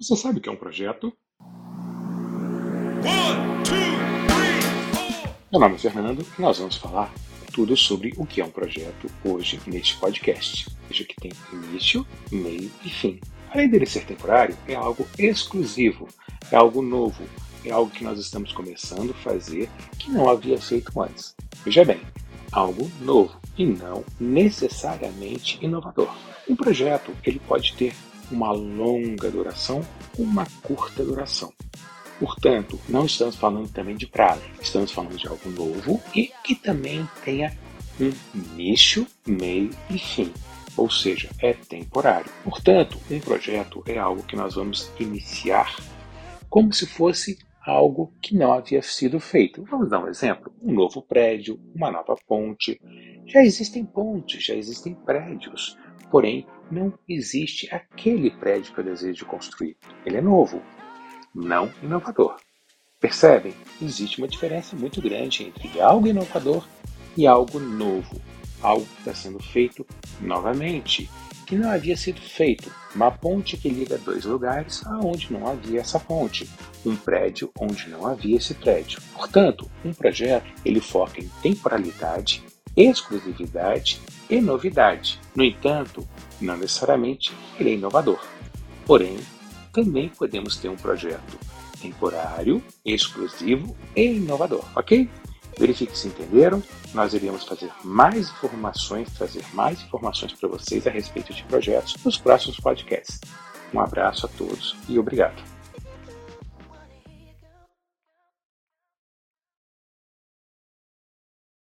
Você sabe o que é um projeto? One, two, three, Meu nome é Fernando e nós vamos falar tudo sobre o que é um projeto hoje neste podcast. Veja que tem início, meio e fim. Além dele ser temporário, é algo exclusivo, é algo novo, é algo que nós estamos começando a fazer que não havia feito antes. Veja bem, algo novo e não necessariamente inovador. Um projeto ele pode ter uma longa duração uma curta duração. Portanto, não estamos falando também de prazo, estamos falando de algo novo e que também tenha um início, meio e fim, ou seja, é temporário. Portanto, um projeto é algo que nós vamos iniciar como se fosse algo que não havia sido feito. Vamos dar um exemplo: um novo prédio, uma nova ponte. Já existem pontes, já existem prédios, porém não existe aquele prédio que eu desejo construir. Ele é novo, não inovador. Percebem? Existe uma diferença muito grande entre algo inovador e algo novo, algo que está sendo feito novamente, que não havia sido feito. Uma ponte que liga dois lugares aonde não havia essa ponte, um prédio onde não havia esse prédio. Portanto, um projeto ele foca em temporalidade, exclusividade e novidade. No entanto, não necessariamente ele é inovador. Porém, também podemos ter um projeto temporário, exclusivo e inovador, ok? Verifique se entenderam. Nós iremos fazer mais informações, trazer mais informações para vocês a respeito de projetos nos próximos podcasts. Um abraço a todos e obrigado.